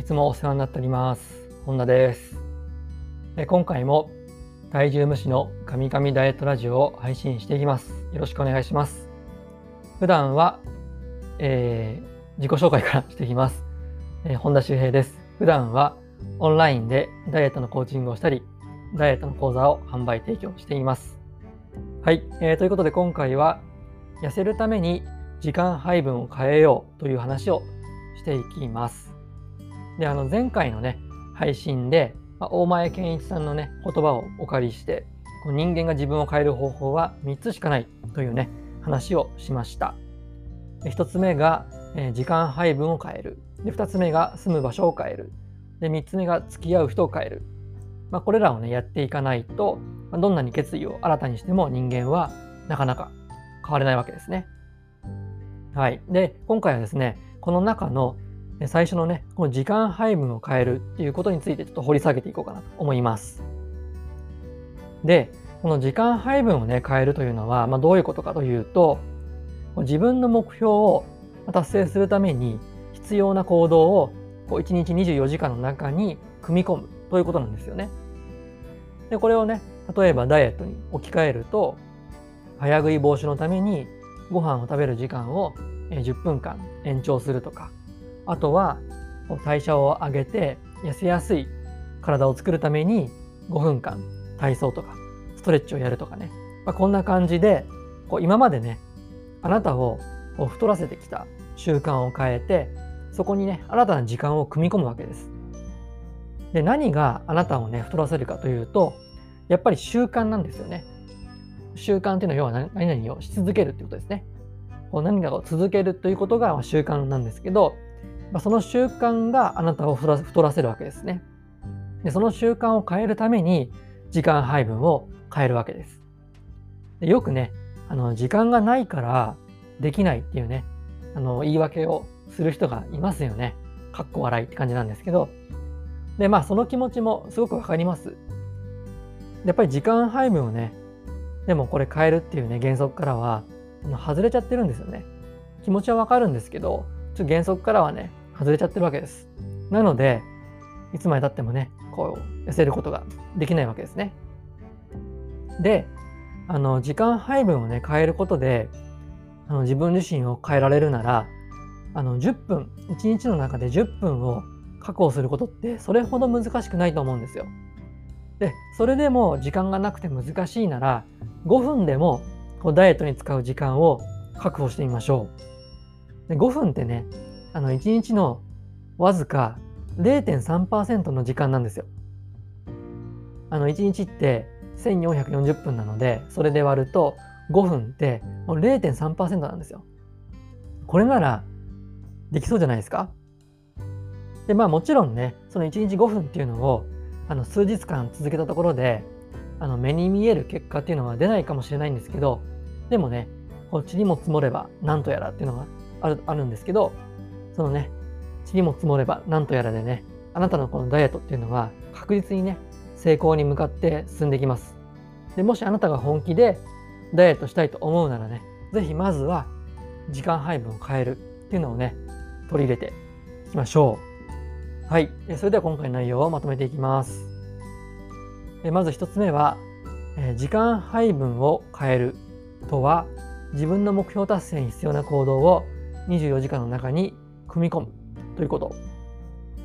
いつもお世話になっております。本田です。え今回も体重無視の神々ダイエットラジオを配信していきます。よろしくお願いします。普段は、えー、自己紹介からしていきます、えー、本田修平です。普段はオンラインでダイエットのコーチングをしたり、ダイエットの講座を販売提供しています。はい、えー、ということで今回は痩せるために時間配分を変えようという話をしていきます。で、あの前回のね、配信で、まあ、大前健一さんのね、言葉をお借りして、こう人間が自分を変える方法は3つしかないというね、話をしました。で1つ目が、えー、時間配分を変える。で、2つ目が住む場所を変える。で、3つ目が付き合う人を変える。まあ、これらをね、やっていかないと、まあ、どんなに決意を新たにしても人間はなかなか変われないわけですね。はい。で、今回はですね、この中の最初のね、この時間配分を変えるっていうことについてちょっと掘り下げていこうかなと思います。で、この時間配分をね、変えるというのは、まあ、どういうことかというと、自分の目標を達成するために必要な行動をこう1日24時間の中に組み込むということなんですよね。で、これをね、例えばダイエットに置き換えると、早食い防止のためにご飯を食べる時間を10分間延長するとか、あとは代謝を上げて痩せやすい体を作るために5分間体操とかストレッチをやるとかね、まあ、こんな感じでこう今までねあなたを太らせてきた習慣を変えてそこにね新たな時間を組み込むわけです。で何があなたをね太らせるかというとやっぱり習慣なんですよね。習慣っていうのは要は何々をし続けるってことですね。こう何かを続けるということが習慣なんですけど、まあ、その習慣があなたを太らせるわけですね。でその習慣を変えるために時間配分を変えるわけです。でよくねあの時間がないからできないっていうねあの言い訳をする人がいますよね。かっこ笑いって感じなんですけどでまあその気持ちもすごくわかります。やっぱり時間配分をねでもこれ変えるっていうね原則からは外れちゃってるんですよね。気持ちはわかるんですけどちょっと原則からはね外れちゃってるわけです。なので、いつまでたってもね、こう、痩せることができないわけですね。で、あの、時間配分をね、変えることで、あの自分自身を変えられるなら、あの、10分、1日の中で10分を確保することって、それほど難しくないと思うんですよ。で、それでも時間がなくて難しいなら、5分でもこうダイエットに使う時間を確保してみましょう。で5分ってね、あの1日のわずか0.3%の時間なんですよ。あの1日って1440分なのでそれで割ると5分ってもう0.3%なんですよ。これならできそうじゃないですかでまあもちろんねその1日5分っていうのをあの数日間続けたところであの目に見える結果っていうのは出ないかもしれないんですけどでもねこっちにも積もればなんとやらっていうのがあるあるんですけどそのね、塵も積もればなんとやらでね、あなたのこのダイエットっていうのは確実にね、成功に向かって進んでいきます。で、もしあなたが本気でダイエットしたいと思うならね、是非まずは時間配分を変えるっていうのをね、取り入れていきましょう。はい。それでは今回の内容をまとめていきます。まず1つ目は、時間配分を変えるとは、自分の目標達成に必要な行動を24時間の中に組み込むということ。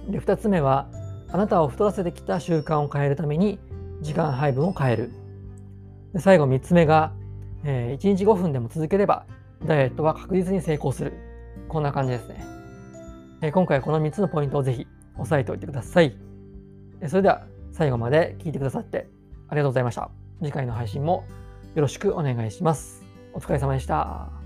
で2つ目はあなたを太らせてきた習慣を変えるために時間配分を変える。で最後3つ目が、えー、1日5分でも続ければダイエットは確実に成功する。こんな感じですね。えー、今回この3つのポイントをぜひ押さえておいてください。それでは最後まで聞いてくださってありがとうございました。次回の配信もよろしくお願いします。お疲れ様でした。